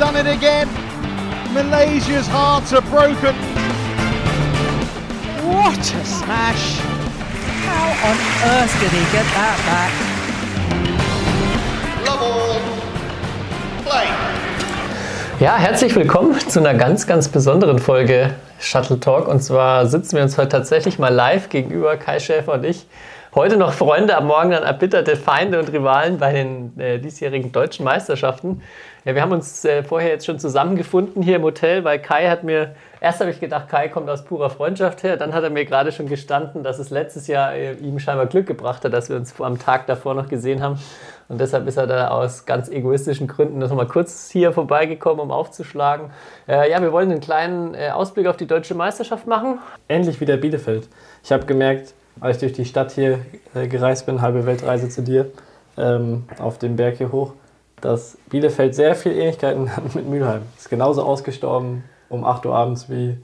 done it again. Malaysia's hearts are broken. What a smash! How on earth did he get that back? Love all. Play. Ja, herzlich willkommen zu einer ganz, ganz besonderen Folge Shuttle Talk. Und zwar sitzen wir uns heute tatsächlich mal live gegenüber, Kai Schäfer und ich. Heute noch Freunde, am Morgen dann erbitterte Feinde und Rivalen bei den äh, diesjährigen deutschen Meisterschaften. Ja, wir haben uns äh, vorher jetzt schon zusammengefunden hier im Hotel, weil Kai hat mir, erst habe ich gedacht, Kai kommt aus purer Freundschaft her, dann hat er mir gerade schon gestanden, dass es letztes Jahr äh, ihm scheinbar Glück gebracht hat, dass wir uns am Tag davor noch gesehen haben. Und deshalb ist er da aus ganz egoistischen Gründen noch mal kurz hier vorbeigekommen, um aufzuschlagen. Äh, ja, wir wollen einen kleinen äh, Ausblick auf die deutsche Meisterschaft machen. Endlich wieder Bielefeld. Ich habe gemerkt, als ich durch die Stadt hier äh, gereist bin, halbe Weltreise zu dir, ähm, auf dem Berg hier hoch, dass Bielefeld sehr viel Ähnlichkeiten hat mit Mülheim. Ist genauso ausgestorben um 8 Uhr abends wie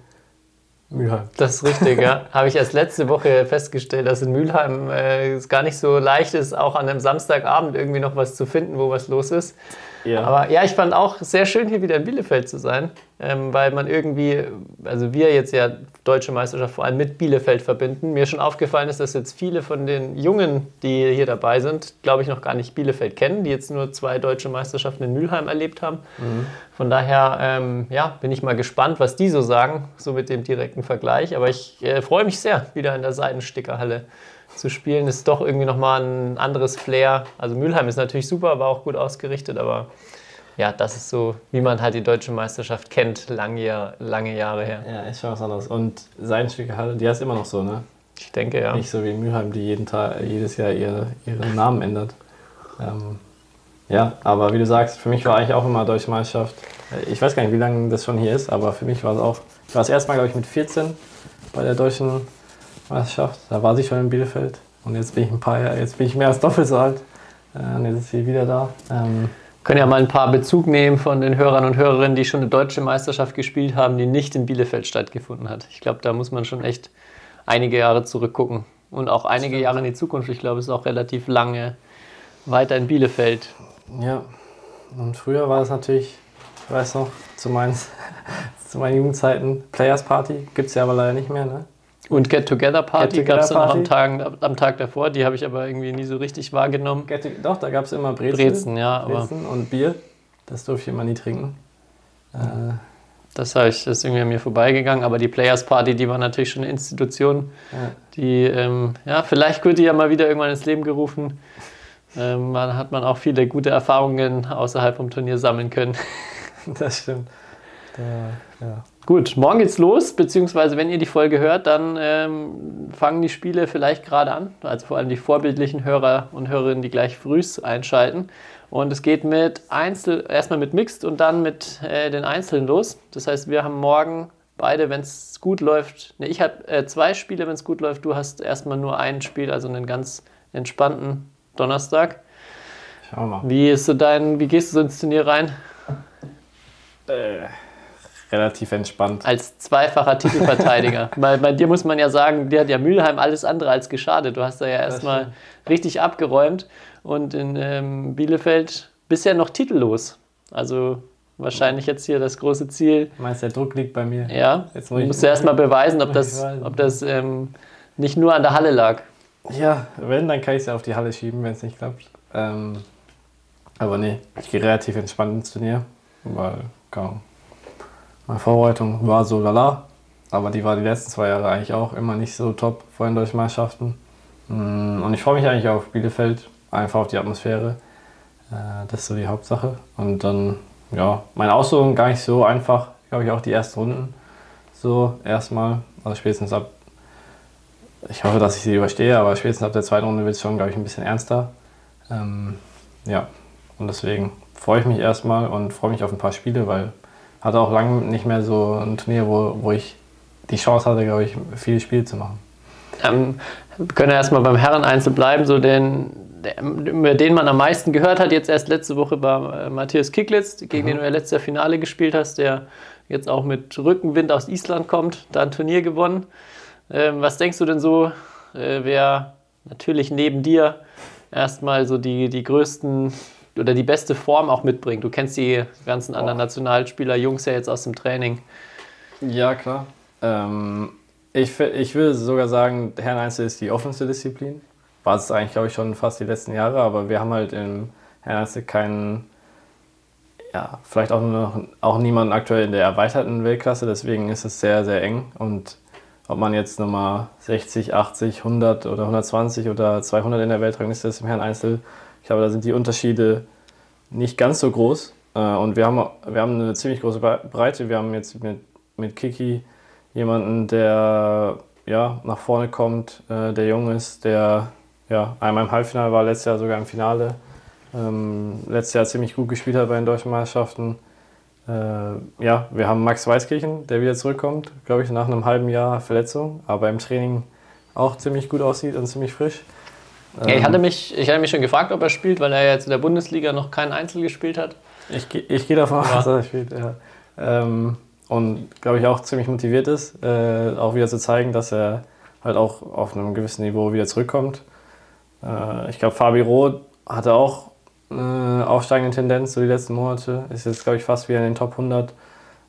Mülheim. Das ist richtig, ja. Habe ich erst letzte Woche festgestellt, dass in Mülheim äh, es gar nicht so leicht ist, auch an einem Samstagabend irgendwie noch was zu finden, wo was los ist. Ja. Aber ja, ich fand auch sehr schön, hier wieder in Bielefeld zu sein, ähm, weil man irgendwie, also wir jetzt ja deutsche Meisterschaft vor allem mit Bielefeld verbinden. Mir schon aufgefallen ist, dass jetzt viele von den Jungen, die hier dabei sind, glaube ich, noch gar nicht Bielefeld kennen, die jetzt nur zwei deutsche Meisterschaften in Mülheim erlebt haben. Von daher, ähm, ja, bin ich mal gespannt, was die so sagen, so mit dem direkten Vergleich. Aber ich äh, freue mich sehr, wieder in der Seitenstickerhalle zu spielen. Ist doch irgendwie nochmal ein anderes Flair. Also Mülheim ist natürlich super, war auch gut ausgerichtet, aber ja, das ist so, wie man halt die deutsche Meisterschaft kennt, lange, lange Jahre her. Ja, ist schon was anderes. Und Seidenstücke Halle, die heißt immer noch so, ne? Ich denke, ja. Nicht so wie Mülheim, die jeden Tag, jedes Jahr ihre, ihren Namen ändert. Ähm, ja, aber wie du sagst, für mich war eigentlich auch immer Deutsche Meisterschaft. Ich weiß gar nicht, wie lange das schon hier ist, aber für mich war es auch. Ich war das erste Mal, glaube ich, mit 14 bei der Deutschen Meisterschaft. Da war sie schon in Bielefeld. Und jetzt bin ich ein paar Jahre, jetzt bin ich mehr als doppelt so alt. Äh, und jetzt ist sie wieder da. Ähm, Können ja mal ein paar Bezug nehmen von den Hörern und Hörerinnen, die schon eine deutsche Meisterschaft gespielt haben, die nicht in Bielefeld stattgefunden hat. Ich glaube, da muss man schon echt einige Jahre zurückgucken. Und auch einige Jahre in die Zukunft. Ich glaube, es ist auch relativ lange weiter in Bielefeld. Ja, und früher war es natürlich, ich weiß noch, zu meinen, zu meinen Jugendzeiten, Players Party, gibt es ja aber leider nicht mehr, ne? Und Get-Together-Party Get gab es noch am Together Tag, am Tag davor. Die habe ich aber irgendwie nie so richtig wahrgenommen. Get Doch, da gab es immer Brezen. Brezen, ja, Brezen und Bier. Das durfte ich immer nie trinken. Äh, das, ich, das ist irgendwie an mir vorbeigegangen. Aber die Players Party, die war natürlich schon eine Institution. ja. Die, ähm, ja, vielleicht wird die ja mal wieder irgendwann ins Leben gerufen. Ähm, dann hat man auch viele gute Erfahrungen außerhalb vom Turnier sammeln können. Das stimmt. Da, ja. Gut, morgen geht's los, beziehungsweise wenn ihr die Folge hört, dann ähm, fangen die Spiele vielleicht gerade an. Also vor allem die vorbildlichen Hörer und Hörerinnen, die gleich frühs einschalten. Und es geht mit Einzel, erstmal mit Mixed und dann mit äh, den Einzelnen los. Das heißt, wir haben morgen beide, wenn es gut läuft, ne, ich habe äh, zwei Spiele, wenn es gut läuft. Du hast erstmal nur ein Spiel, also einen ganz entspannten Donnerstag. Schauen wir mal. Wie ist so dein, wie gehst du so ins Turnier rein? Äh, relativ entspannt. Als zweifacher Titelverteidiger. bei, bei dir muss man ja sagen, dir hat ja Mülheim alles andere als geschadet. Du hast da ja erstmal richtig abgeräumt und in ähm, Bielefeld bisher noch titellos. Also wahrscheinlich jetzt hier das große Ziel. Du meinst, der Druck liegt bei mir? Ja, Jetzt du muss ich- musst ja erstmal beweisen, ob das, ob das ähm, nicht nur an der Halle lag. Ja, wenn, dann kann ich es ja auf die Halle schieben, wenn es nicht klappt. Ähm, aber nee, ich gehe relativ entspannt ins Turnier, weil kaum. Meine Vorbereitung war so lala, aber die war die letzten zwei Jahre eigentlich auch immer nicht so top vor den deutschen Meisterschaften. Mm, Und ich freue mich eigentlich auf Bielefeld, einfach auf die Atmosphäre. Äh, Das ist so die Hauptsache. Und dann, ja, meine Ausführung gar nicht so einfach, glaube ich, auch die ersten Runden. So, erstmal, also spätestens ab ich hoffe, dass ich sie überstehe, aber spätestens ab der zweiten Runde wird es schon, glaube ich, ein bisschen ernster. Ähm, ja, und deswegen freue ich mich erstmal und freue mich auf ein paar Spiele, weil hatte auch lange nicht mehr so ein Turnier, wo, wo ich die Chance hatte, glaube ich, viele Spiele zu machen. Ähm, wir können ja erstmal beim Herren-Einzel bleiben, so den, über den man am meisten gehört hat, jetzt erst letzte Woche bei äh, Matthias Kiklitz, gegen den du ja letztes Jahr Finale gespielt hast, der jetzt auch mit Rückenwind aus Island kommt, da ein Turnier gewonnen. Ähm, was denkst du denn so, äh, wer natürlich neben dir erstmal so die, die größten oder die beste Form auch mitbringt. Du kennst die ganzen anderen Nationalspieler, Jungs ja jetzt aus dem Training. Ja, klar. Ähm, ich, ich würde sogar sagen, Herreneinzel ist die offenste Disziplin. War es eigentlich, glaube ich, schon fast die letzten Jahre, aber wir haben halt im Herreneinzel keinen, ja, vielleicht auch, nur noch, auch niemanden aktuell in der erweiterten Weltklasse, deswegen ist es sehr, sehr eng. Und ob man jetzt Nummer 60, 80, 100 oder 120 oder 200 in der Weltrangliste ist im Herreneinzel, ich glaube, da sind die Unterschiede nicht ganz so groß. Äh, Und wir haben, wir haben eine ziemlich große Bre- Breite. Wir haben jetzt mit, mit Kiki jemanden, der ja, nach vorne kommt, äh, der jung ist, der ja, einmal im Halbfinale war, letztes Jahr sogar im Finale. Ähm, letztes Jahr ziemlich gut gespielt hat bei den deutschen Meisterschaften. Äh, ja, wir haben Max Weißkirchen, der wieder zurückkommt, glaube ich, nach einem halben Jahr Verletzung, aber im Training auch ziemlich gut aussieht und ziemlich frisch. Ja, ich, hatte mich, ich hatte mich schon gefragt, ob er spielt, weil er jetzt in der Bundesliga noch kein Einzel gespielt hat. Ich, ich gehe davon aus, dass er spielt. Ja. Ähm, und glaube ich auch ziemlich motiviert ist, äh, auch wieder zu zeigen, dass er halt auch auf einem gewissen Niveau wieder zurückkommt. Äh, ich glaube, Fabi Roth hatte auch eine aufsteigende Tendenz so die letzten Monate. Ist jetzt, glaube ich, fast wieder in den Top 100,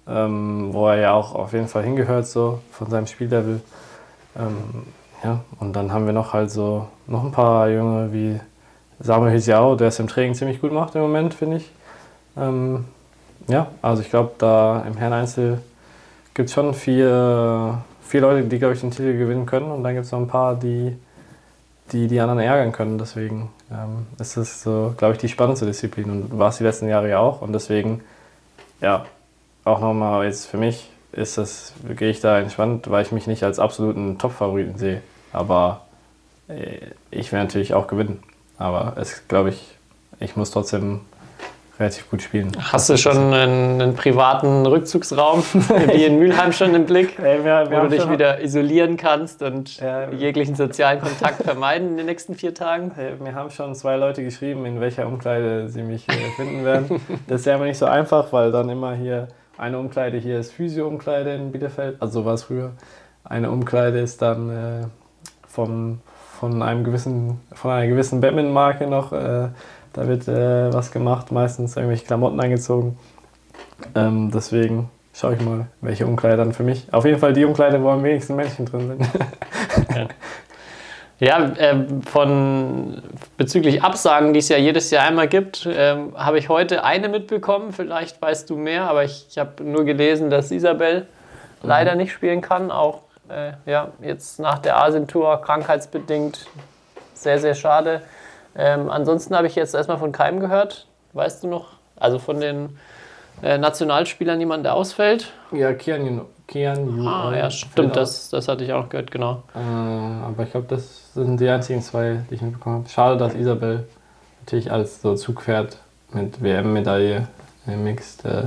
ähm, wo er ja auch auf jeden Fall hingehört, so von seinem Spiellevel. Ähm, ja, und dann haben wir noch halt so noch ein paar Junge wie Samuel Hisiao, der es im Training ziemlich gut macht im Moment, finde ich. Ähm, ja, also ich glaube, da im Herren-Einzel gibt es schon vier, vier Leute, die, glaube ich, den Titel gewinnen können. Und dann gibt es noch ein paar, die, die die anderen ärgern können. Deswegen ähm, ist es so, glaube ich, die spannendste Disziplin. Und war es die letzten Jahre ja auch. Und deswegen, ja, auch nochmal jetzt für mich ist das, gehe ich da entspannt, weil ich mich nicht als absoluten Top-Favoriten sehe. Aber äh, ich will natürlich auch gewinnen. Aber es glaube ich, ich muss trotzdem relativ gut spielen. Hast du schon einen, einen privaten Rückzugsraum, wie in Mülheim schon im Blick, Ey, wir, wo du dich wieder isolieren kannst und Ja. jeglichen sozialen Kontakt vermeiden in den nächsten vier Tagen? Hey, Mir haben schon zwei Leute geschrieben, in welcher Umkleide sie mich äh, finden werden. Das ist ja aber nicht so einfach, weil dann immer hier eine Umkleide hier ist Physio-Umkleide in Bielefeld, also so war es früher. Eine Umkleide ist dann äh, vom, von einem gewissen, von einer gewissen Badminton-Marke noch. Äh, da wird äh, was gemacht, meistens irgendwelche Klamotten eingezogen. Ähm, deswegen schaue ich mal, welche Umkleide dann für mich. Auf jeden Fall die Umkleide, wo am wenigsten Menschen drin sind. Ja, ähm, von bezüglich Absagen, die es ja jedes Jahr einmal gibt, ähm, habe ich heute eine mitbekommen. Vielleicht weißt du mehr, aber ich, ich habe nur gelesen, dass Isabel leider nicht spielen kann. Auch äh, ja, jetzt nach der Asien-Tour krankheitsbedingt sehr, sehr schade. Ähm, ansonsten habe ich jetzt erstmal von keinem gehört. Weißt du noch? Also von den äh, Nationalspielern jemand, der ausfällt? ja, Kian, Kian Yu Ah, ja, stimmt, das, das hatte ich auch gehört, genau. Äh, aber ich glaube, das sind die einzigen zwei, die ich mitbekommen habe. Schade, dass Isabel natürlich als so Zugpferd mit WM-Medaille im Mixed äh,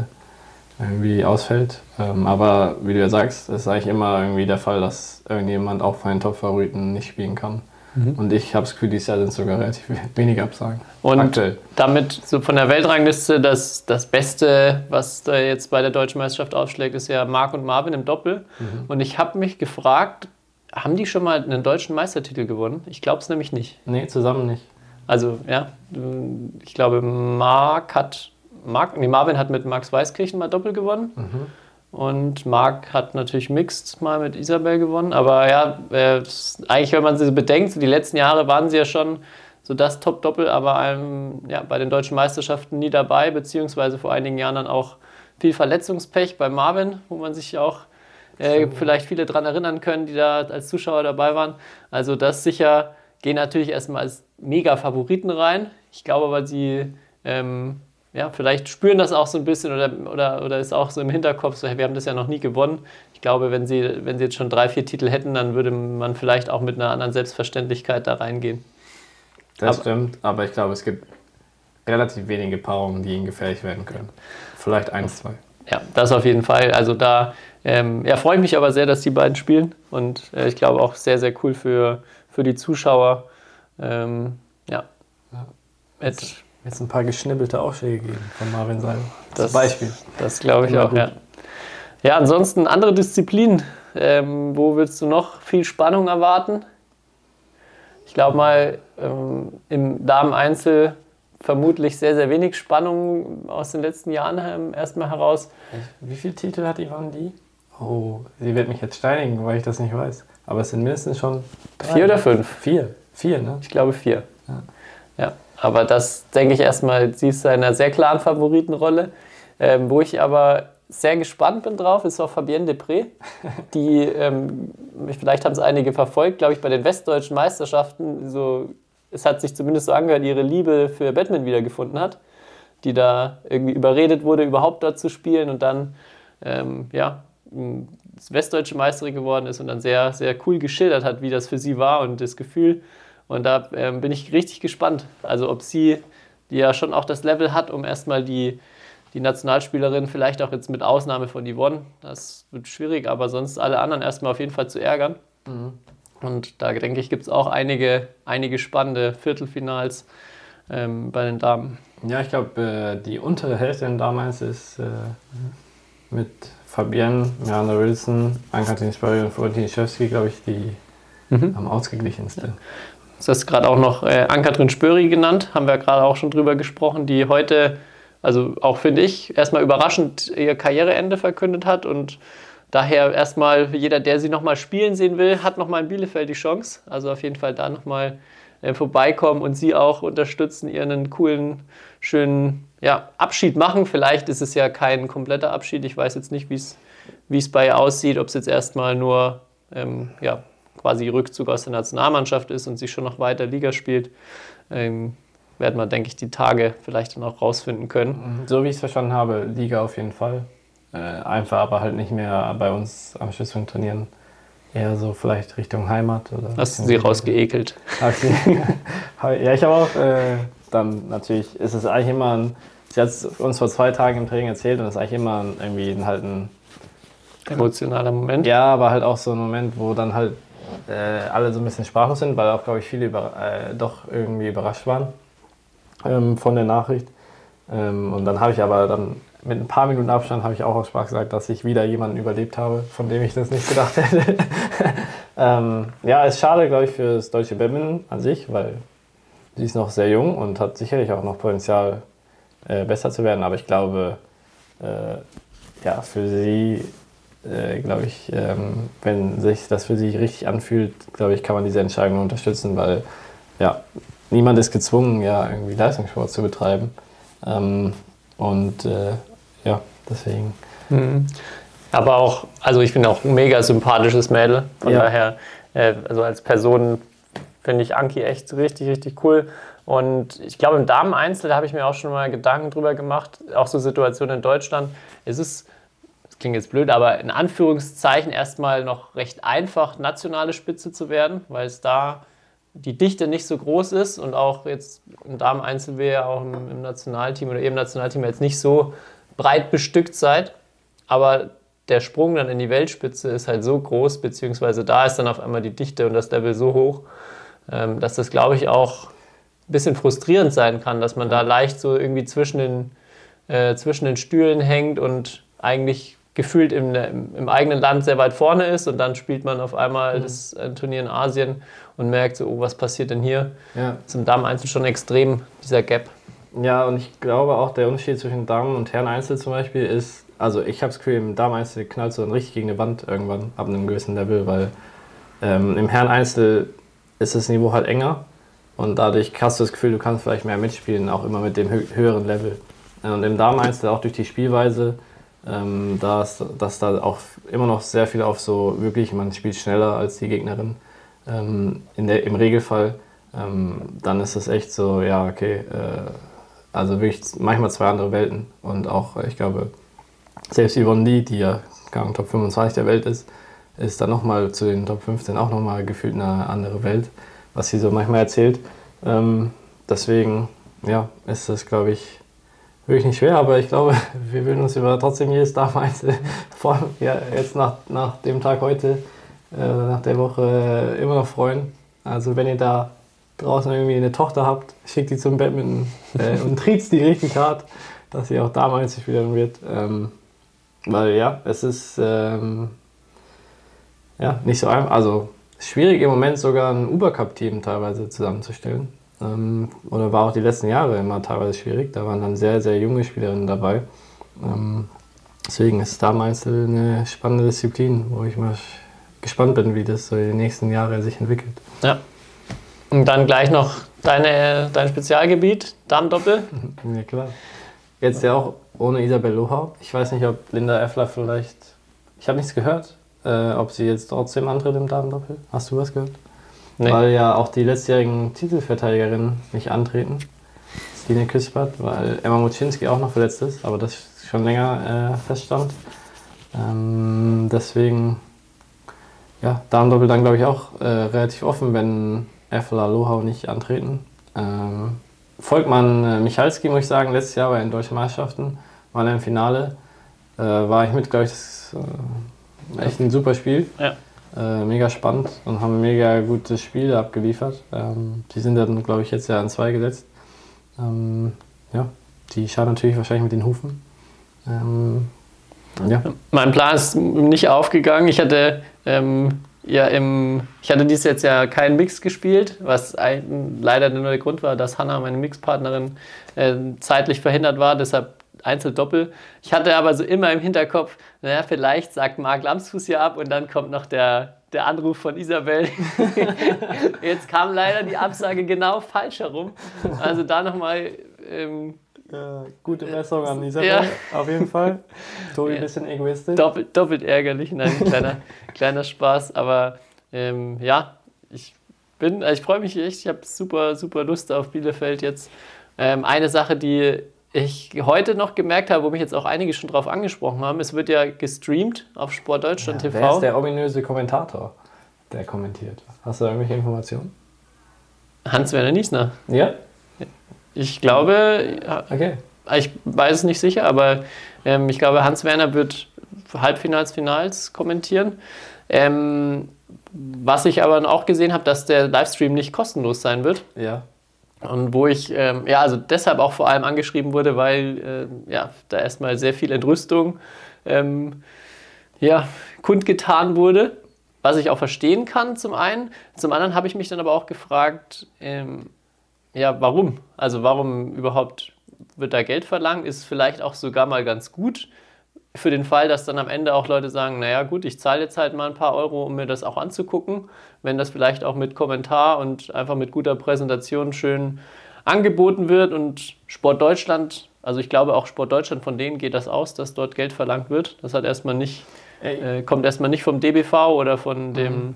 irgendwie ausfällt. Ähm, aber wie du ja sagst, ist eigentlich immer irgendwie der Fall, dass irgendjemand auch von den Top-Favoriten nicht spielen kann. Und ich habe das Gefühl, dieses Jahr sind sogar relativ wenige Absagen. Und Aktuell. damit so von der Weltrangliste das, das Beste, was da jetzt bei der Deutschen Meisterschaft aufschlägt, ist ja Marc und Marvin im Doppel. Und ich habe mich gefragt, haben die schon mal einen deutschen Meistertitel gewonnen? Ich glaube es nämlich nicht. Nee, zusammen nicht. Also, ja, ich glaube, Marc hat, Marc, nee, Marvin hat mit Max Weißkirchen mal Doppel gewonnen. Und Marc hat natürlich Mixed mal mit Isabel gewonnen. Aber ja, äh, eigentlich, wenn man sie so bedenkt, so die letzten Jahre waren sie ja schon so das Top-Doppel, aber ähm, ja, bei den deutschen Meisterschaften nie dabei, beziehungsweise vor einigen Jahren dann auch viel Verletzungspech bei Marvin, wo man sich auch äh, vielleicht viele daran erinnern können, die da als Zuschauer dabei waren. Also das sicher gehen natürlich erstmal als Mega-Favoriten rein. Ich glaube aber, sie ähm, ja, vielleicht spüren das auch so ein bisschen oder, oder, oder ist auch so im Hinterkopf so, hey, wir haben das ja noch nie gewonnen. Ich glaube, wenn sie, wenn sie jetzt schon drei, vier Titel hätten, dann würde man vielleicht auch mit einer anderen Selbstverständlichkeit da reingehen. Das Aber- stimmt, aber ich glaube, es gibt relativ wenige Paarungen, die ihnen gefährlich werden können. Vielleicht eins, zwei. Ja, das auf jeden Fall. Also da ähm, ja, freue ich mich aber sehr, dass die beiden spielen und äh, ich glaube auch sehr, sehr cool für, für die Zuschauer. Ähm, ja. Ja. Jetzt ein paar geschnibbelte Aufschläge geben von Marvin Seil. Das- Zum Beispiel. Das glaube ich Immer auch, gut. ja. Ja, ansonsten andere Disziplinen. Ähm, wo willst du noch viel Spannung erwarten? Ich glaube mal, ähm, im Damen-Einzel vermutlich sehr, sehr wenig Spannung aus den letzten Jahren erstmal heraus. Wie viele Titel hat Yvonne die? Oh, sie wird mich jetzt steinigen, weil ich das nicht weiß. Aber es sind mindestens schon drei. Vier oder fünf? Vier. Vier, ne? Ich glaube vier. Ja. Ja, aber das denke ich erstmal, sie ist in einer sehr klaren Favoritenrolle. Ähm, wo ich aber sehr gespannt bin drauf, ist auch Fabienne Depré. Die, ähm, vielleicht haben es einige verfolgt, glaube ich, bei den westdeutschen Meisterschaften. So, es hat sich zumindest so angehört, ihre Liebe für Batman wiedergefunden hat. Die da irgendwie überredet wurde, überhaupt dort zu spielen und dann, ähm, ja, westdeutsche Meisterin geworden ist und dann sehr, sehr cool geschildert hat, wie das für sie war und das Gefühl. Und da ähm, bin ich richtig gespannt. Also ob sie, die ja schon auch das Level hat, um erstmal die, die Nationalspielerin, vielleicht auch jetzt mit Ausnahme von Yvonne, das wird schwierig, aber sonst alle anderen erstmal auf jeden Fall zu ärgern. Und da denke ich, gibt es auch einige, einige spannende Viertelfinals ähm, bei den Damen. Ja, ich glaube, äh, die untere Hälfte in damals ist äh, mit Fabienne, Miranda Wilson, Ann-Kathrin und Florentin Schewski, glaube ich, die am ausgeglichensten. Du hast gerade auch noch äh, Ann-Kathrin Spöri genannt, haben wir gerade auch schon drüber gesprochen, die heute, also auch finde ich, erstmal überraschend ihr Karriereende verkündet hat und daher erstmal jeder, der sie nochmal spielen sehen will, hat nochmal in Bielefeld die Chance. Also auf jeden Fall da nochmal äh, vorbeikommen und sie auch unterstützen, ihren coolen, schönen ja, Abschied machen. Vielleicht ist es ja kein kompletter Abschied. Ich weiß jetzt nicht, wie es wie es bei ihr aussieht, ob es jetzt erstmal nur ähm, ja, quasi Rückzug aus der Nationalmannschaft ist und sie schon noch weiter Liga spielt. Ähm, werden wir, denke ich, die Tage vielleicht dann auch rausfinden können. So wie ich es verstanden habe, Liga auf jeden Fall. Äh, einfach aber halt nicht mehr bei uns am Schüsseln trainieren. Eher so vielleicht Richtung Heimat oder. Hast du sie rausgeekelt? Sie- ja, ich habe auch äh, dann natürlich, ist es eigentlich immer ein, sie hat es uns vor zwei Tagen im Training erzählt und es ist eigentlich immer ein, irgendwie ein, halt ein, Emotionaler Moment. ja, aber halt auch so ein Moment, wo dann halt äh, alle so ein bisschen sprachlos sind, weil auch, glaube ich, viele äh, doch irgendwie überrascht waren ähm, von der Nachricht. Ähm, und dann habe ich aber dann mit ein paar Minuten Abstand habe ich auch aus Spaß gesagt, dass ich wieder jemanden überlebt habe, von dem ich das nicht gedacht hätte. ähm, ja, ist schade, glaube ich, für das deutsche Badminton an sich, weil sie ist noch sehr jung und hat sicherlich auch noch Potenzial, äh, besser zu werden. Aber ich glaube, äh, ja, für sie, äh, glaube ich, ähm, wenn sich das für sie richtig anfühlt, glaube ich, kann man diese Entscheidung unterstützen, weil ja, niemand ist gezwungen, ja, irgendwie Leistungssport zu betreiben. Ähm, und äh, ja, deswegen. Aber auch, also ich bin auch ein mega sympathisches Mädel. Von Ja. daher, äh, also als Person finde ich Anki echt richtig, richtig cool. Und ich glaube, im Damen-Einzel, da habe ich mir auch schon mal Gedanken drüber gemacht, auch so Situationen in Deutschland. Es ist, klingt jetzt blöd, aber in Anführungszeichen erstmal noch recht einfach, nationale Spitze zu werden, weil es da die Dichte nicht so groß ist und auch jetzt im Damen-Einzel wir ja auch im, im Nationalteam oder eben Nationalteam jetzt nicht so breit bestückt seid. Aber der Sprung dann in die Weltspitze ist halt so groß, beziehungsweise da ist dann auf einmal die Dichte und das Level so hoch, ähm, dass das, glaube ich, auch ein bisschen frustrierend sein kann, dass man da leicht so irgendwie zwischen den, äh, zwischen den Stühlen hängt und eigentlich gefühlt im, im, eigenen Land sehr weit vorne ist und dann spielt man auf einmal das äh, Turnier in Asien und merkt so, oh, was passiert denn hier? Ja. Das ist im Damen-Einzel schon extrem, dieser Gap. Ja, und ich glaube auch, der Unterschied zwischen Damen und Herren Einzel zum Beispiel ist, also ich habe das Gefühl, im Damen Einzel knallt so dann richtig gegen eine Wand irgendwann ab einem gewissen Level, weil ähm, im Herren Einzel ist das Niveau halt enger und dadurch hast du das Gefühl, du kannst vielleicht mehr mitspielen, auch immer mit dem hö höheren Level. Und im Damen Einzel auch durch die Spielweise, ähm, dass, dass da auch immer noch sehr viel auf so wirklich, man spielt schneller als die Gegnerin ähm, der, im Regelfall, ähm, dann ist es echt so, ja, okay, äh, also wirklich manchmal zwei andere Welten. Und auch, ich glaube, selbst Yvonne Lee, die ja Ahnung, Top 25 der Welt ist, ist dann nochmal zu den Top 15 auch nochmal gefühlt eine andere Welt, was sie so manchmal erzählt. Ähm, deswegen, ja, ist das, glaube ich, wirklich nicht schwer, aber ich glaube, wir würden uns über trotzdem jedes Damen-Einzel, vor allem ja, jetzt nach, nach dem Tag heute, äh, nach der Woche äh, immer noch freuen. Also wenn ihr da draußen irgendwie eine Tochter habt, schickt die zum Badminton äh, und triezt die richtig hart, dass sie auch damals spielen wird. Ähm, weil ja, es ist ähm, ja, nicht so einfach. Also schwierig im Moment sogar ein Uber-Cup-Team teilweise zusammenzustellen. Ähm, oder war auch die letzten Jahre immer teilweise schwierig. Da waren dann sehr, sehr junge Spielerinnen dabei. Ähm, deswegen ist Star-Meißel eine spannende Disziplin, wo ich mal gespannt bin, wie das so in den nächsten Jahren sich entwickelt. Ja. Und dann gleich noch deine, dein Spezialgebiet, Darmdoppel. Ja, klar. Jetzt ja auch ohne Isabel Lohau. Ich weiß nicht, ob Linda Effler vielleicht. Ich habe nichts gehört, äh, ob sie jetzt trotzdem antritt im Damendoppel. Hast du was gehört? Nee. Weil ja auch die letztjährigen Titelverteidigerinnen nicht antreten. Stine Küspert, weil Emma Muczynski auch noch verletzt ist, aber das schon länger äh, feststand. Ähm, deswegen, ja, Damendoppel dann glaube ich auch äh, relativ offen, wenn Effler Lohau nicht antreten. Ähm, Volkmann äh, Michalski, muss ich sagen, letztes Jahr bei den Deutschen Meisterschaften, war er im Finale. Äh, war ich mit, glaube ich, das äh, echt ein super Spiel. Ja. Äh, mega spannend und haben mega gutes Spiel abgeliefert. Ähm, die sind dann, glaube ich, jetzt ja an zwei gesetzt. Ähm, ja, die schauen natürlich wahrscheinlich mit den Hufen. Ähm, ja. Mein Plan ist nicht aufgegangen. Ich hatte ähm, ja im, ich hatte dieses jetzt ja keinen Mix gespielt, was ein, leider nur der Grund war, dass Hanna, meine Mixpartnerin, äh, zeitlich verhindert war, deshalb Einzel-Doppel. Ich hatte aber so immer im Hinterkopf, naja, vielleicht sagt Marc Lamsfuß hier ab und dann kommt noch der, der Anruf von Isabel. Jetzt kam leider die Absage genau falsch herum. Also da nochmal. Ähm, Ja, gute Messung an Isabel, Ja. auf jeden Fall. Tobi ein Ja. bisschen egoistisch. doppelt, doppelt ärgerlich, nein, kleiner, kleiner Spaß, aber ähm, ja, ich bin, also ich freue mich echt, ich habe super, super Lust auf Bielefeld jetzt. Ähm, eine Sache, die ich heute noch gemerkt habe, wo mich jetzt auch einige schon drauf angesprochen haben, es wird ja gestreamt auf Sportdeutschland Ja, TV. wer ist der ominöse Kommentator, der kommentiert? Hast du da irgendwelche Informationen? Hans-Werner Niesner. Ja? Ich glaube, Okay. ich weiß es nicht sicher, aber ähm, ich glaube, Hans-Werner wird Halbfinals, Finals kommentieren. Ähm, was ich aber auch gesehen habe, dass der Livestream nicht kostenlos sein wird. Ja. Und wo ich, ähm, ja, also deshalb auch vor allem angeschrieben wurde, weil ähm, ja, da erstmal sehr viel Entrüstung ähm, ja, kundgetan wurde, was ich auch verstehen kann zum einen. Zum anderen habe ich mich dann aber auch gefragt, ähm, ja, warum? Also warum überhaupt wird da Geld verlangt? Ist vielleicht auch sogar mal ganz gut für den Fall, dass dann am Ende auch Leute sagen, naja gut, ich zahle jetzt halt mal ein paar Euro, um mir das auch anzugucken, wenn das vielleicht auch mit Kommentar und einfach mit guter Präsentation schön angeboten wird und Sport Deutschland, also ich glaube auch Sport Deutschland, von denen geht das aus, dass dort Geld verlangt wird. Das hat erstmal nicht, äh, kommt erstmal nicht vom DBV oder von dem,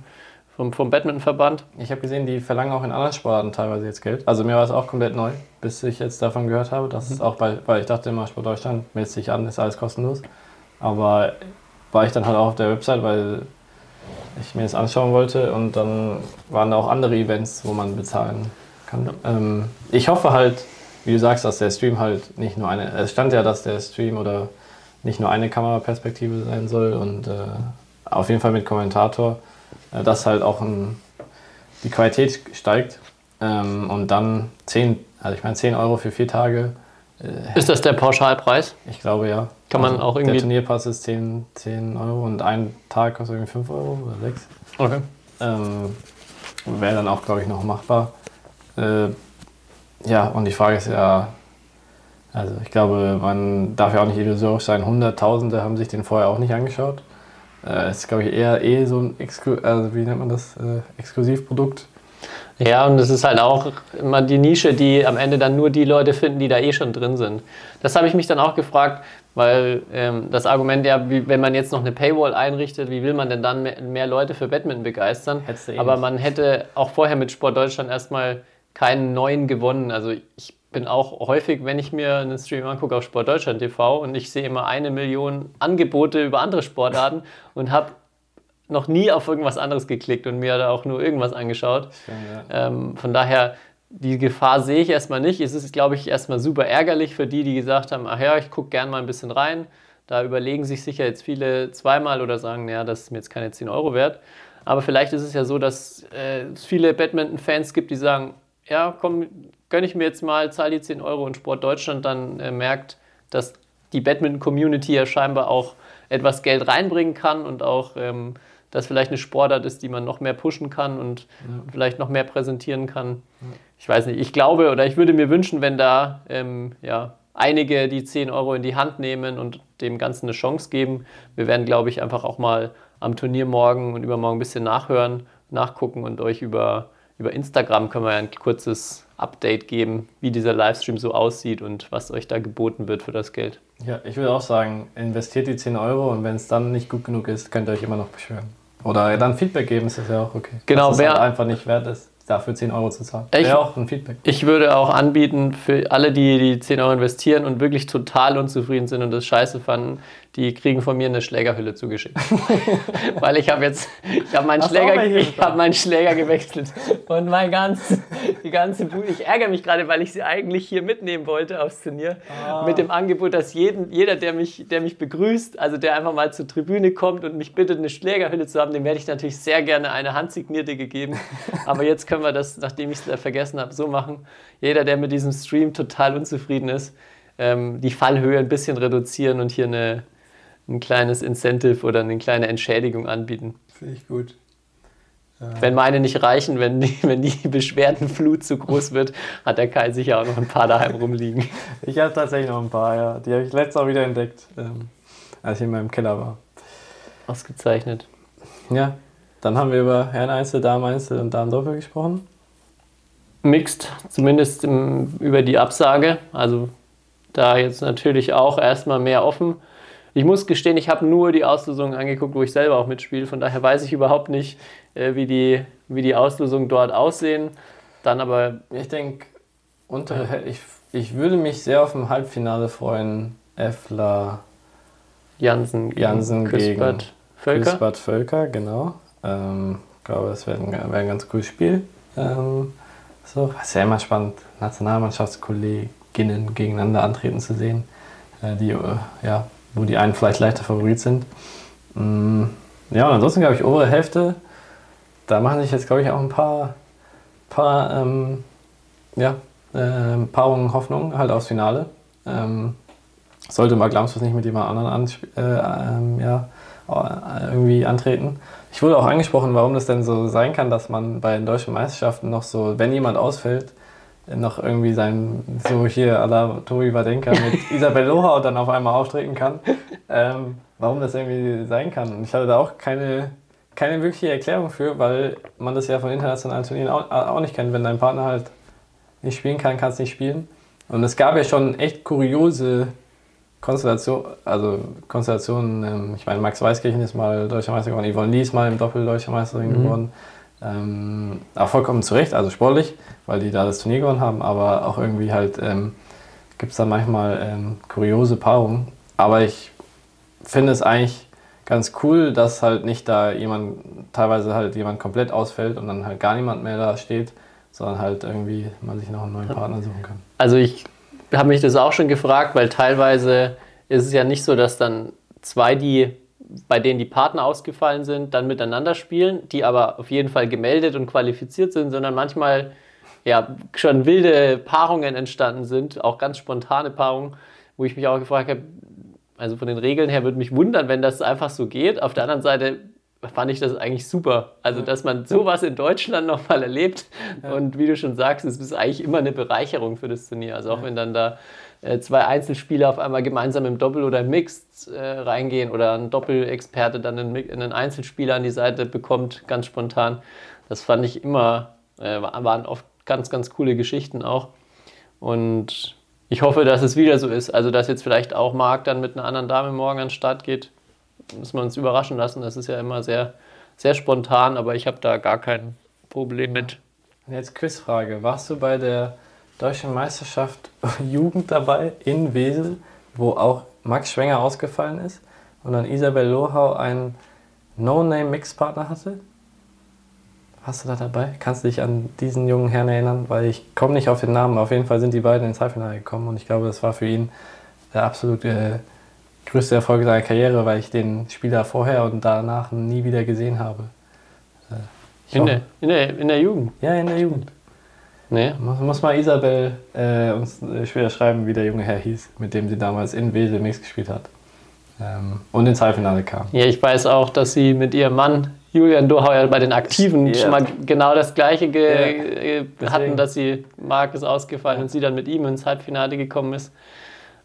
vom, vom Badmintonverband. Ich habe gesehen, die verlangen auch in anderen Sportarten teilweise jetzt Geld. Also mir war es auch komplett neu, bis ich jetzt davon gehört habe, dass es auch bei, weil ich dachte immer, Sport Deutschland meldet sich an, ist alles kostenlos. Aber war ich dann halt auch auf der Website, weil ich mir das anschauen wollte. Und dann waren da auch andere Events, wo man bezahlen kann. Ähm, ich hoffe halt, wie du sagst, dass der Stream halt nicht nur eine, es stand ja, dass der Stream oder nicht nur eine Kameraperspektive sein soll. Und äh, auf jeden Fall mit Kommentator, äh, dass halt auch ein, die Qualität steigt. Ähm, und dann 10, also ich meine 10 Euro für vier Tage, Ist das der Pauschalpreis? ich glaube ja. Kann man Also auch irgendwie- Der Turnierpass ist 10, 10 Euro und ein Tag kostet irgendwie 5 Euro oder 6. Okay. Ähm, Wäre dann auch, glaube ich, noch machbar. Äh, ja, und die Frage ist ja, also ich glaube, man darf ja auch nicht illusorisch sein. Hunderttausende haben sich den vorher auch nicht angeschaut. Äh, ist, glaube ich, eher eh so ein, Exklu also wie nennt man das, äh, Exklusivprodukt. Ja, und es ist halt auch immer die Nische, die am Ende dann nur die Leute finden, die da eh schon drin sind. Das habe ich mich dann auch gefragt, weil ähm, das Argument ja, wie, wenn man jetzt noch eine Paywall einrichtet, wie will man denn dann mehr, mehr Leute für Badminton begeistern? Eh Aber man hätte auch vorher mit Sport Deutschland erstmal keinen neuen gewonnen. Also ich bin auch häufig, wenn ich mir einen Stream angucke auf Sport Deutschland TV und ich sehe immer eine Million Angebote über andere Sportarten und habe noch nie auf irgendwas anderes geklickt und mir da auch nur irgendwas angeschaut. Ähm, von daher, die Gefahr sehe ich erstmal nicht. Es ist, glaube ich, erstmal super ärgerlich für die, die gesagt haben, ach ja, ich gucke gern mal ein bisschen rein. Da überlegen sich sicher jetzt viele zweimal oder sagen, naja, das ist mir jetzt keine 10 Euro wert. Aber vielleicht ist es ja so, dass äh, es viele Badminton-Fans gibt, die sagen, ja, komm, gönne ich mir jetzt mal, zahle die 10 Euro und Sport Deutschland dann äh, merkt, dass die Badminton-Community ja scheinbar auch etwas Geld reinbringen kann und auch ähm, das vielleicht eine Sportart ist, die man noch mehr pushen kann und vielleicht noch mehr präsentieren kann. Ich weiß nicht, ich glaube oder ich würde mir wünschen, wenn da ähm, ja, einige die 10 Euro in die Hand nehmen und dem Ganzen eine Chance geben. Wir werden, glaube ich, einfach auch mal am Turnier morgen und übermorgen ein bisschen nachhören, nachgucken und euch über, über Instagram können wir ja ein kurzes Update geben, wie dieser Livestream so aussieht und was euch da geboten wird für das Geld. Ja, ich würde auch sagen, investiert die 10 Euro und wenn es dann nicht gut genug ist, könnt ihr euch immer noch beschweren. Oder dann Feedback geben, ist das ja auch okay. Genau, Dass es wer- halt einfach nicht wert ist, dafür 10 Euro zu zahlen. Ich- Wäre auch ein Feedback. Ich würde auch anbieten, für alle, die die 10 Euro investieren und wirklich total unzufrieden sind und das scheiße fanden, die kriegen von mir eine Schlägerhülle zugeschickt. Weil ich habe jetzt, ich habe meinen, Hast Schläger, ich hab meinen Schläger gewechselt. Und mein ganz, die ganze Bude, ich ärgere mich gerade, weil ich sie eigentlich hier mitnehmen wollte aufs Turnier. Mit dem Angebot, dass jeden, jeder, der mich, der mich begrüßt, also der einfach mal zur Tribüne kommt und mich bittet, eine Schlägerhülle zu haben, dem werde ich natürlich sehr gerne eine handsignierte gegeben. Aber jetzt können wir das, nachdem ich es vergessen habe, so machen. Jeder, der mit diesem Stream total unzufrieden ist, ähm, die Fallhöhe ein bisschen reduzieren und hier eine, ein kleines Incentive oder eine kleine Entschädigung anbieten. Finde ich gut. Wenn meine nicht reichen, wenn die, wenn die Beschwerdenflut zu groß wird, hat der Kai sicher auch noch ein paar daheim rumliegen. Ich habe tatsächlich noch ein paar, ja. Die habe ich letztes Mal wieder entdeckt, ähm, als ich in meinem Keller war. Ausgezeichnet. Ja, dann haben wir über Herren Einzel, Damen Einzel und Damen Doppel gesprochen. Mixed, zumindest im, über die Absage. Also da jetzt natürlich auch erstmal mehr offen. Ich muss gestehen, ich habe nur die Auslosung angeguckt, wo ich selber auch mitspiele. Von daher weiß ich überhaupt nicht, äh, wie, die, wie die Auslosungen dort aussehen. Dann aber Ich denke, ich, ich würde mich sehr auf ein Halbfinale freuen. Effler, Jansen gegen Jansen gegen Völker. Küspert Völker, genau. Ähm, ich glaube, das wäre ein, wär ein ganz cooles Spiel. Ähm, so, es ist ja immer spannend, Nationalmannschaftskolleginnen gegeneinander antreten zu sehen, äh, die, äh, ja, wo die einen vielleicht leichter Favorit sind. Mm, ja, und ansonsten glaube ich, obere Hälfte, da machen sich jetzt, glaube ich, auch ein paar, paar ähm, ja, ähm, Paarungen Hoffnung halt aufs Finale. Ähm, sollte Mark Lamsfuss nicht mit jemand anderen ansp- äh, ähm, ja, äh, irgendwie antreten. Ich wurde auch angesprochen, warum das denn so sein kann, dass man bei den deutschen Meisterschaften noch so, wenn jemand ausfällt, noch irgendwie sein, so hier à la Tori Wadenka mit Isabel Loha dann auf einmal auftreten kann. Ähm, warum das irgendwie sein kann. Und ich hatte da auch keine, keine wirkliche Erklärung für, weil man das ja von internationalen Turnieren auch, auch nicht kennt. Wenn dein Partner halt nicht spielen kann, kannst nicht spielen. Und es gab ja schon echt kuriose Konstellation, also Konstellationen, ähm, ich meine, Max Weiskirchen ist mal Deutscher Meister geworden, Yvonne Lee ist mal im Doppel Deutscher Meisterin geworden. Ähm, auch vollkommen zu Recht, also sportlich, weil die da das Turnier gewonnen haben, aber auch irgendwie halt ähm, gibt es da manchmal ähm, kuriose Paarungen. Aber ich finde es eigentlich ganz cool, dass halt nicht da jemand, teilweise halt jemand komplett ausfällt und dann halt gar niemand mehr da steht, sondern halt irgendwie man sich noch einen neuen Partner suchen kann. Also ich habe mich das auch schon gefragt, weil teilweise ist es ja nicht so, dass dann zwei, die bei denen die Partner ausgefallen sind, dann miteinander spielen, die aber auf jeden Fall gemeldet und qualifiziert sind, sondern manchmal ja schon wilde Paarungen entstanden sind, auch ganz spontane Paarungen, wo ich mich auch gefragt habe, also von den Regeln her würde mich wundern, wenn das einfach so geht. Auf der anderen Seite fand ich das eigentlich super. Also, dass man sowas in Deutschland nochmal erlebt. Und wie du schon sagst, es ist eigentlich immer eine Bereicherung für das Turnier. Also auch wenn dann da zwei Einzelspieler auf einmal gemeinsam im Doppel oder im Mixed äh, reingehen oder ein Doppelexperte dann einen, einen Einzelspieler an die Seite bekommt, ganz spontan. Das fand ich immer, äh, wa- waren oft ganz, ganz coole Geschichten auch. Und ich hoffe, dass es wieder so ist. Also, dass jetzt vielleicht auch Marc dann mit einer anderen Dame morgen an den Start geht. Müssen wir uns überraschen lassen. Das ist ja immer sehr, sehr spontan, aber ich habe da gar kein Problem mit. Jetzt Quizfrage. Warst du bei der Deutschen Meisterschaft Jugend dabei in Wesel, wo auch Max Schwenger ausgefallen ist und dann Isabel Lohau einen No-Name-Mix-Partner hatte? Warst du da dabei? Kannst du dich an diesen jungen Herrn erinnern? Weil ich komme nicht auf den Namen. Auf jeden Fall sind die beiden ins Halbfinale gekommen und ich glaube, das war für ihn der absolut äh, größte Erfolg seiner Karriere, weil ich den Spieler vorher und danach nie wieder gesehen habe. Äh, In der, in der, in der Jugend. ja, in der Jugend. Nee. Muss, muss mal Isabel äh, uns äh, später schreiben, wie der junge Herr hieß, mit dem sie damals in Wesel Mix gespielt hat. Ähm, und ins Halbfinale kam. Ja, ich weiß auch, dass sie mit ihrem Mann Julian Dohauer bei den Aktiven Ja. schon mal genau das Gleiche Ja, äh, hatten, dass sie Marc ist ausgefallen und sie dann mit ihm ins Halbfinale gekommen ist.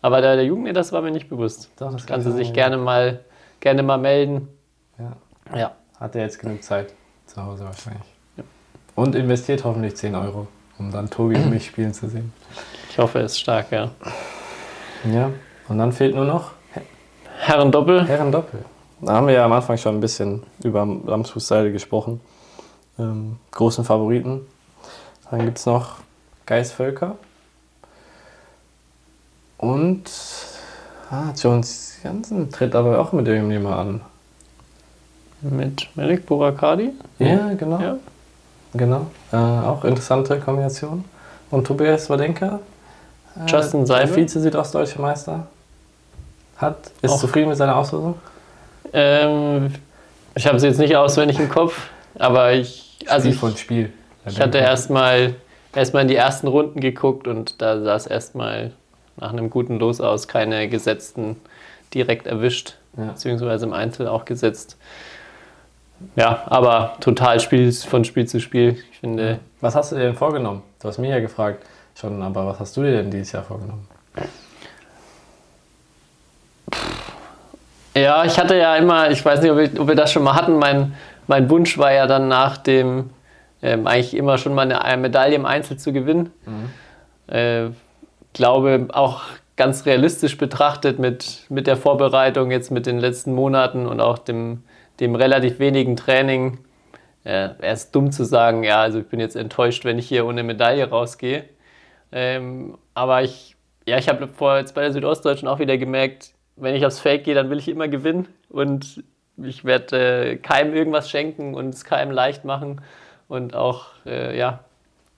Aber der, der Jugend, das war mir nicht bewusst. Doch, das Kann sie sich gerne mal, gerne mal melden. Ja. Ja. Hat er jetzt genug Zeit zu Hause wahrscheinlich. Und investiert hoffentlich 10 Euro, um dann Tobi und mich spielen zu sehen. Ich hoffe, er ist stark, ja. Ja. Und dann fehlt nur noch Herren Doppel. Herren Doppel. Da haben wir ja am Anfang schon ein bisschen über Ramsfußseite gesprochen. Ähm, großen Favoriten. Dann gibt es noch Geis Völker. Und ah, Jones Jansen tritt aber auch mit irgendjemand an. Mit Melik Burakadi. Ja, genau. Ja. Genau. Äh, auch interessante Kombination. Und Tobias Wadenka. Äh, Justin Seibel. Vize-Südostdeutsche Meister. Hat, ist Auch- zufrieden mit seiner Auslosung? Ähm, ich habe es jetzt nicht auswendig im Kopf, aber ich, also Spiel ich, von Spiel. ich hatte erstmal erstmal in die ersten Runden geguckt und da sah es erstmal nach einem guten Los aus, keine gesetzten direkt erwischt, Ja. beziehungsweise im Einzel auch gesetzt. Ja, aber total Spiel von Spiel zu Spiel. Ich finde, Was hast du dir denn vorgenommen? Du hast mich ja gefragt schon, aber was hast du dir denn dieses Jahr vorgenommen? Ja, ich hatte ja immer, ich weiß nicht, ob wir, ob wir das schon mal hatten, mein, mein Wunsch war ja dann nach dem, ähm, eigentlich immer schon mal eine, Medaille im Einzel zu gewinnen. Äh, glaube auch ganz realistisch betrachtet mit, mit der Vorbereitung jetzt mit den letzten Monaten und auch dem, dem relativ wenigen Training. Äh, wäre es dumm zu sagen, ja, also ich bin jetzt enttäuscht, wenn ich hier ohne Medaille rausgehe. Ähm, aber ich, ja, ich habe vor jetzt bei der Südostdeutschen auch wieder gemerkt, wenn ich aufs Feld gehe, dann will ich immer gewinnen und ich werde äh, keinem irgendwas schenken und es keinem leicht machen und auch, äh, ja,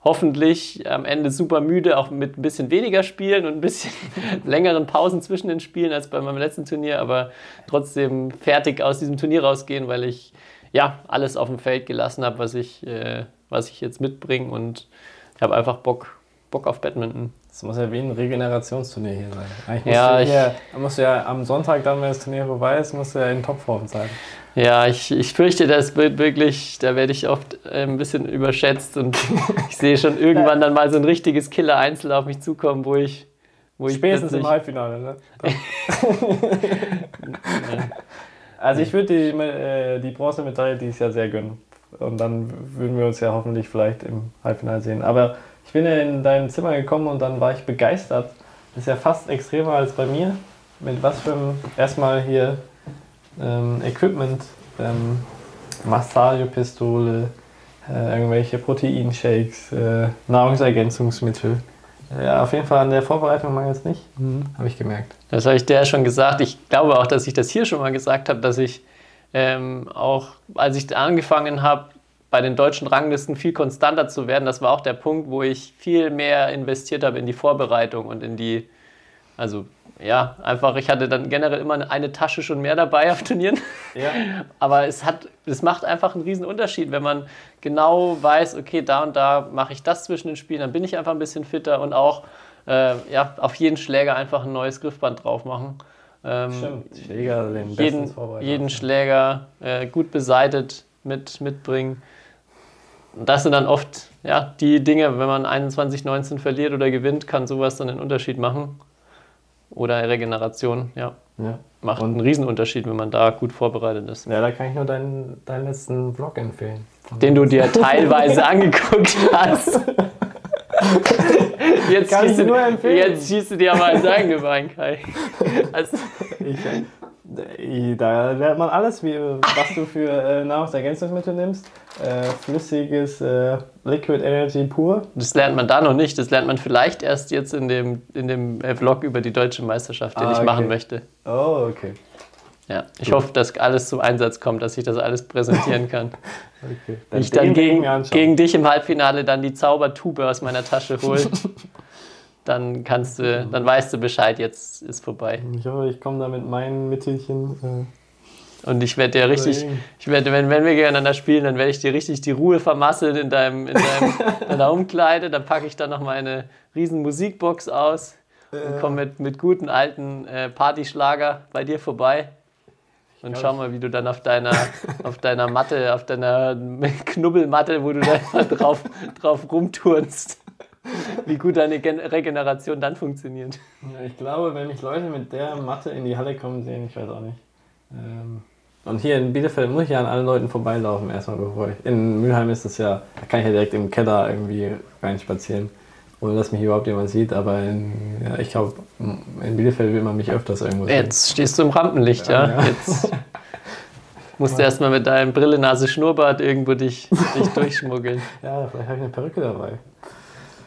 hoffentlich am Ende super müde, auch mit ein bisschen weniger Spielen und ein bisschen längeren Pausen zwischen den Spielen als bei meinem letzten Turnier, aber trotzdem fertig aus diesem Turnier rausgehen, weil ich ja alles auf dem Feld gelassen habe, was ich, äh, was ich jetzt mitbringe und ich habe einfach Bock, Bock auf Badminton. Das muss ja wie ein Regenerationsturnier hier sein. Eigentlich musst, Ja, du, ich- hier, musst du ja am Sonntag, dann, wenn das Turnier vorbei ist, musst du ja in Topform sein. Ja, ich, ich fürchte, das wird wirklich, da werde ich oft äh, ein bisschen überschätzt und ich sehe schon irgendwann dann mal so ein richtiges Killer-Einzel auf mich zukommen, wo ich, wo ich Spätestens im plötzlich- Halbfinale, ne? also ich würde die, äh, die Bronzemedaille dieses Jahr sehr gönnen. Und dann würden wir uns ja hoffentlich vielleicht im Halbfinale sehen. Aber ich bin ja in dein Zimmer gekommen und dann war ich begeistert. Das ist ja fast extremer als bei mir. Mit was für einem erstmal hier ähm, Equipment, ähm, Massagepistole, äh, irgendwelche Proteinshakes, äh, Nahrungsergänzungsmittel. Ja, auf jeden Fall an der Vorbereitung mangelt es nicht, habe ich gemerkt. Das habe ich dir ja schon gesagt. Ich glaube auch, dass ich das hier schon mal gesagt habe, dass ich ähm, auch, als ich angefangen habe, bei den deutschen Ranglisten viel konstanter zu werden, das war auch der Punkt, wo ich viel mehr investiert habe in die Vorbereitung und in die, also ja, einfach, ich hatte dann generell immer eine Tasche schon mehr dabei auf Turnieren. Ja. Aber es hat, es macht einfach einen riesen Unterschied, wenn man genau weiß, okay, da und da mache ich das zwischen den Spielen, dann bin ich einfach ein bisschen fitter und auch äh, ja, auf jeden Schläger einfach ein neues Griffband drauf machen. Ähm, Stimmt, Schläger den jeden, vorbereitet. jeden Schläger äh, gut beseitet mit, mitbringen. Und das sind dann oft ja, die Dinge, wenn man 21-19 verliert oder gewinnt, kann sowas dann einen Unterschied machen. Oder Regeneration, ja. Ja. Macht Und- einen Riesen-Unterschied, wenn man da gut vorbereitet ist. ja, da kann ich nur deinen, deinen letzten Vlog empfehlen. Den du dir teilweise angeguckt hast. Jetzt Kann schießt, du, jetzt schießt du dir aber ins eigene Bein, Kai. Also, Ich, da lernt man alles, wie, was du für äh, Nahrungsergänzungsmittel nimmst. Äh, flüssiges äh, Liquid Energy pur. das lernt man da noch nicht. Das lernt man vielleicht erst jetzt in dem, in dem äh, Vlog über die deutsche Meisterschaft, den Ah, ich okay. machen möchte. Oh, okay. Ja, ich hoffe, dass alles zum Einsatz kommt, dass ich das alles präsentieren kann. okay. ich dann ich gegen, mir anschauen. gegen dich im Halbfinale dann die Zaubertube aus meiner Tasche hole. dann kannst du, dann weißt du Bescheid, jetzt ist vorbei. Ich hoffe, ich komme da mit meinen Mittelchen. Und ich werde dir richtig, ich werde, wenn, wenn wir gegeneinander spielen, dann werde ich dir richtig die Ruhe vermasseln in, deinem, in, deinem, in deiner Umkleide. Dann packe ich dann noch meine riesen Musikbox aus und komme mit, mit guten alten äh, Partyschlager bei dir vorbei. Und schau mal, wie du dann auf deiner, auf deiner Matte, auf deiner Knubbelmatte, wo du da drauf, drauf rumturnst, wie gut deine Gen Regeneration dann funktioniert. Ja, ich glaube, wenn mich Leute mit der Matte in die Halle kommen sehen, ich weiß auch nicht. Ähm, und hier in Bielefeld muss ich ja an allen Leuten vorbeilaufen, erstmal bevor ich. In Mülheim ist es ja, da kann ich ja direkt im Keller irgendwie reinspazieren, ohne dass mich überhaupt jemand sieht. Aber in, ja, ich glaube, in Bielefeld will man mich öfters irgendwo sehen. Jetzt stehst du im Rampenlicht, ja. Ja. Jetzt musst du erstmal mit deinem Brille, Nase, Schnurrbart irgendwo dich, dich durchschmuggeln. Ja, vielleicht habe ich eine Perücke dabei.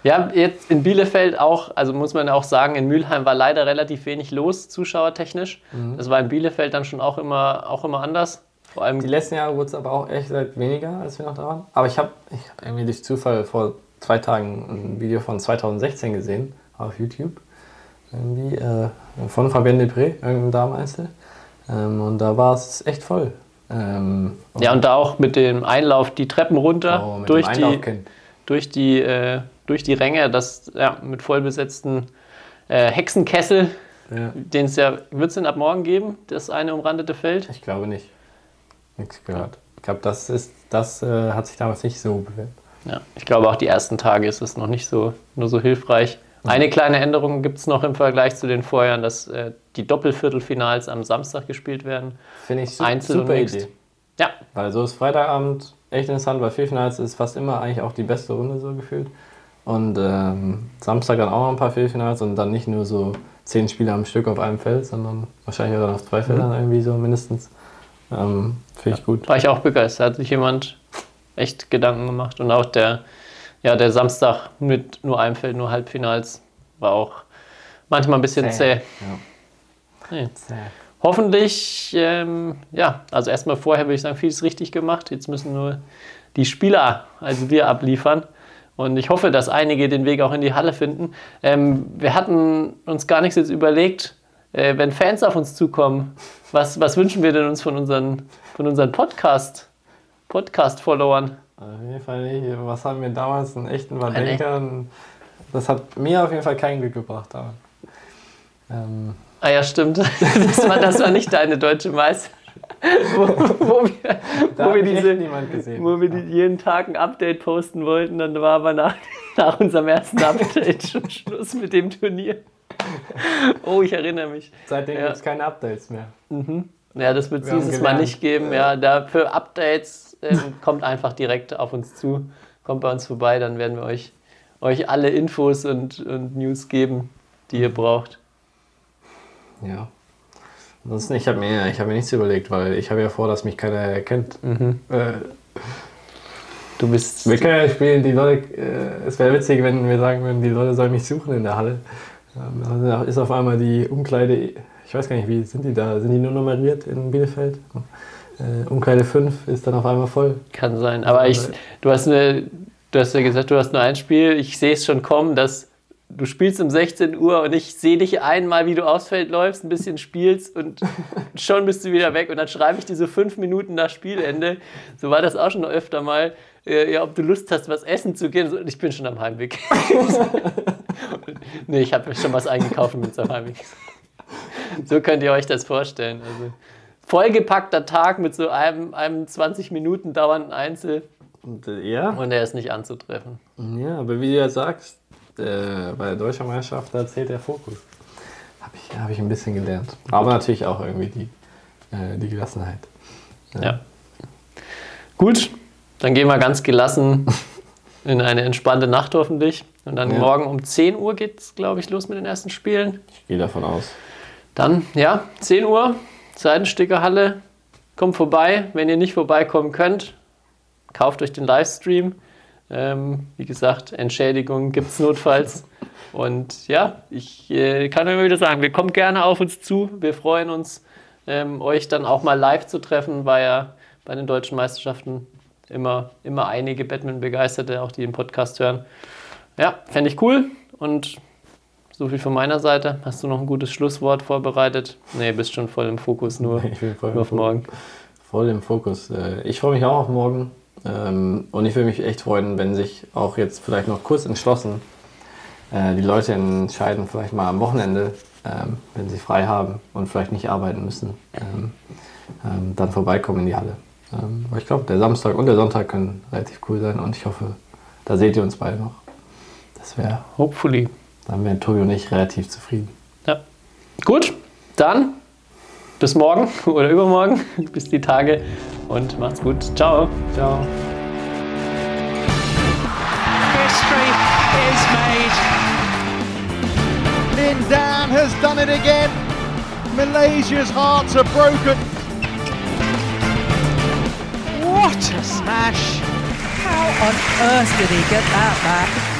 Ja, jetzt in Bielefeld auch, also muss man auch sagen, in Mülheim war leider relativ wenig los, zuschauertechnisch. Das war in Bielefeld dann schon auch immer, auch immer anders. Vor allem Die letzten Jahre wurde es aber auch echt seit weniger, als wir noch da waren. Aber ich habe ich hab irgendwie durch Zufall vor zwei Tagen ein Video von 2016 gesehen auf YouTube. Irgendwie äh, von Fabienne Depré, irgendein Dameneinzel. Ähm, und da war es echt voll. Ähm, Ja, und da auch mit dem Einlauf die Treppen runter oh, durch, die, durch, die, äh, durch die Ränge, das ja, mit vollbesetzten äh, Hexenkessel, Ja, den es ja, wird es denn ab morgen geben, das eine umrandete Feld? ich glaube nicht. Nichts gehört. Ich glaube, das, ist, das äh, hat sich damals nicht so bewährt. Ja, ich glaube auch die ersten Tage ist es noch nicht so, nur so hilfreich. Eine kleine Änderung gibt es noch im Vergleich zu den Vorjahren, dass äh, die Doppelviertelfinals am Samstag gespielt werden. Finde ich su Einzel super. Idee. Ja, Weil so ist Freitagabend echt interessant, weil Viertelfinals ist fast immer eigentlich auch die beste Runde so gefühlt. Und ähm, Samstag dann auch noch ein paar Viertelfinals und dann nicht nur so zehn Spiele am Stück auf einem Feld, sondern wahrscheinlich auch dann auf zwei Feldern irgendwie so mindestens. Ähm, Finde ich gut. war ich auch begeistert. Hat sich jemand echt Gedanken gemacht. Und auch der, ja, der Samstag mit nur einem Feld, nur Halbfinals, war auch manchmal ein bisschen zäh. Ja. Nee. Zäh. Hoffentlich, ähm, ja, also erstmal vorher würde ich sagen, vieles richtig gemacht. Jetzt müssen nur die Spieler, also wir, abliefern. Und ich hoffe, dass einige den Weg auch in die Halle finden. Ähm, wir hatten uns gar nichts jetzt überlegt, äh, wenn Fans auf uns zukommen, was, was wünschen wir denn uns von unseren, von unseren Podcast, Podcast-Followern? Auf jeden Fall nicht. Was haben wir damals? Einen echten Wadenker? Das hat mir auf jeden Fall kein Glück gebracht. damals. Ähm, Ah ja, stimmt. Das war, das war nicht deine deutsche Meisterschaft. Wo, wo wir, wo wir diese, wo wir die jeden Tag ein Update posten wollten, dann war aber nach, nach unserem ersten Update schon Schluss mit dem Turnier. Oh, ich erinnere mich. Seitdem Ja. gibt es keine Updates mehr. Ja, das wird es dieses Mal nicht geben. Ja, da für Updates ähm, kommt einfach direkt auf uns zu, kommt bei uns vorbei, dann werden wir euch, euch alle Infos und, und News geben, die ihr braucht. Ja. Ansonsten, ich habe mir, ich hab mir nichts überlegt, weil ich habe ja vor, dass mich keiner erkennt. Äh, Du bist. wir können ja spielen, die Leute, äh, es wäre witzig, wenn wir sagen würden, die Leute sollen mich suchen in der Halle. Ähm, dann ist auf einmal die Umkleide, ich weiß gar nicht, wie sind die da? Sind die nur nummeriert in Bielefeld? Äh, Umkleide 5 ist dann auf einmal voll. Kann sein. Aber ich, du, hast eine, du hast ja gesagt, du hast nur ein Spiel. Ich sehe es schon kommen, dass du spielst um 16 Uhr und ich sehe dich einmal, wie du aufs Feld läufst, ein bisschen spielst und schon bist du wieder weg. Und dann schreibe ich dir so fünf Minuten nach Spielende. So war das auch schon öfter mal. äh, Ja, ob du Lust hast, was essen zu gehen. So, Ich bin schon am Heimweg. nee, ich habe schon was eingekauft und bin am Heimweg. So könnt ihr euch das vorstellen. Also, vollgepackter Tag mit so einem, einem 20 Minuten dauernden Einzel Und, äh, ja, und er ist nicht anzutreffen. ja, aber wie du ja sagst, äh, bei der Deutschen Meisterschaft, da zählt der Fokus. Habe ich, hab ich ein bisschen gelernt. Aber natürlich auch irgendwie die, äh, die Gelassenheit. Ja. Gut, dann gehen wir ganz gelassen in eine entspannte Nacht hoffentlich. Und dann Ja. morgen um 10 Uhr geht es, glaube ich, los mit den ersten Spielen. Ich gehe davon aus. Dann, ja, 10 Uhr, Seitenstickerhalle. Kommt vorbei. Wenn ihr nicht vorbeikommen könnt, kauft euch den Livestream. Ähm, wie gesagt, Entschädigung gibt es notfalls. Und ja, ich äh, kann immer wieder sagen, wir kommen gerne auf uns zu. Wir freuen uns, ähm, euch dann auch mal live zu treffen, weil ja bei den deutschen Meisterschaften immer, immer einige Batman-Begeisterte, auch die den Podcast hören. Ja, fände ich cool. Und so viel von meiner Seite. Hast du noch ein gutes Schlusswort vorbereitet? Nee, bist schon voll im Fokus, nur, Ich bin voll nur auf morgen. Voll im Fokus. Äh, Ich freue mich auch auf morgen. Ähm, Und ich würde mich echt freuen, wenn sich auch jetzt vielleicht noch kurz entschlossen äh, die Leute entscheiden, vielleicht mal am Wochenende ähm, wenn sie frei haben und vielleicht nicht arbeiten müssen, ähm, dann vorbeikommen in die Halle. Aber ich glaube, der Samstag und der Sonntag können relativ cool sein und ich hoffe, da seht ihr uns beide noch. Das wäre, Hopefully. dann wären Tobi und ich relativ zufrieden. Ja. Gut, dann bis morgen oder übermorgen, bis die Tage und macht's gut. Ciao. Ciao. History is made. Lin Dan has done it again. Malaysia's hearts are broken. What a smash! How on earth did he get that back?